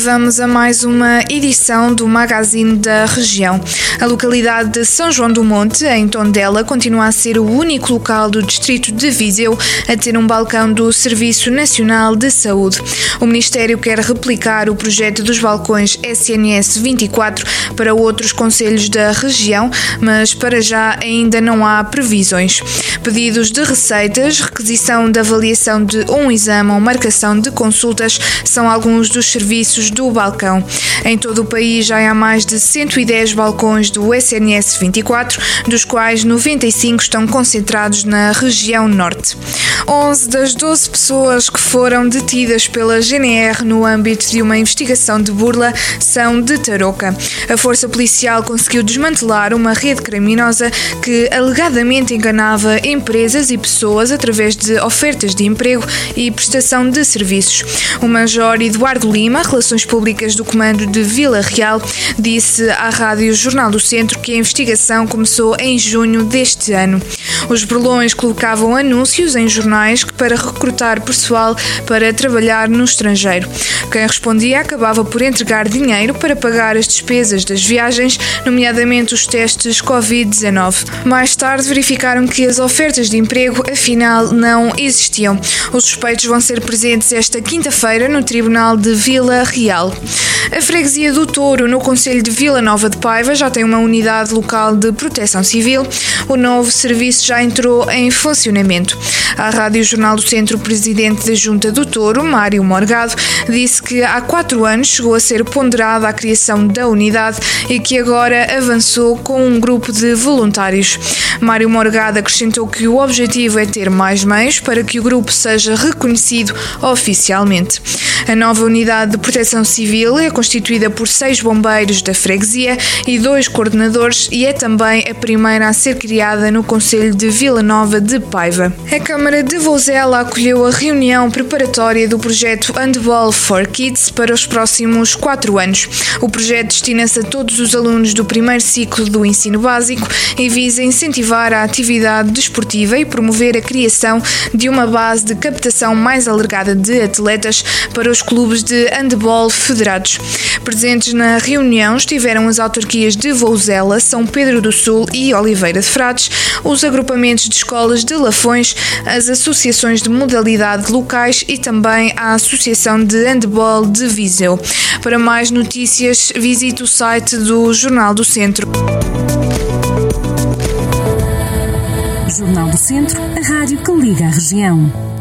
Vamos a mais uma edição do Magazine da Região. A localidade de São João do Monte, em Tondela, continua a ser o único local do distrito de Viseu a ter um balcão do Serviço Nacional de Saúde. O Ministério quer replicar o projeto dos balcões SNS 24 para outros conselhos da região, mas para já ainda não há previsões. Pedidos de receitas, requisição de avaliação de um exame ou marcação de consultas são alguns dos serviços do balcão. Em todo o país já há mais de 110 balcões do SNS 24, dos quais 95 estão concentrados na região norte. 11 das 12 pessoas que foram detidas pela GNR no âmbito de uma investigação de burla são de Tarouca. A força policial conseguiu desmantelar uma rede criminosa que alegadamente enganava empresas e pessoas através de ofertas de emprego e prestação de serviços. O major Eduardo Lima, Relações Públicas do Comando de Vila Real, disse à Rádio Jornal do Centro que a investigação começou em junho deste ano. Os burlões colocavam anúncios em jornais para recrutar pessoal para trabalhar no estrangeiro. Quem respondia acabava por entregar dinheiro para pagar as despesas das viagens, nomeadamente os testes Covid-19. Mais tarde verificaram que as ofertas de emprego afinal não existiam. Os suspeitos vão ser presentes esta quinta-feira no Tribunal de Vila Real. A freguesia do Touro, no Conselho de Vila Nova de Paiva, já tem uma unidade local de proteção civil. O novo serviço já entrou em funcionamento. À Rádio Jornal do Centro, o presidente da Junta do Touro, Mário Morgado, disse que há quatro anos chegou a ser ponderada a criação da unidade e que agora avançou com um grupo de voluntários. Mário Morgado acrescentou que o objetivo é ter mais meios para que o grupo seja reconhecido oficialmente. A nova unidade de proteção civil é constituída por seis bombeiros da freguesia e dois coordenadores e é também a primeira a ser criada no Conselho de Vila Nova de Paiva. A Câmara de Vozela acolheu a reunião preparatória do projeto Handball for Kids para os próximos quatro anos. O projeto destina-se a todos os alunos do primeiro ciclo do ensino básico e visa incentivar a atividade desportiva e promover a criação de uma base de captação mais alargada de atletas para os clubes de handball federados. Presentes na reunião estiveram as autarquias de Vouzela, São Pedro do Sul e Oliveira de Frades, os agrupamentos de escolas de Lafões, as associações de modalidade locais e também a Associação de Handball de Viseu. Para mais notícias, visite o site do Jornal do Centro. Jornal do Centro, a rádio que liga a região.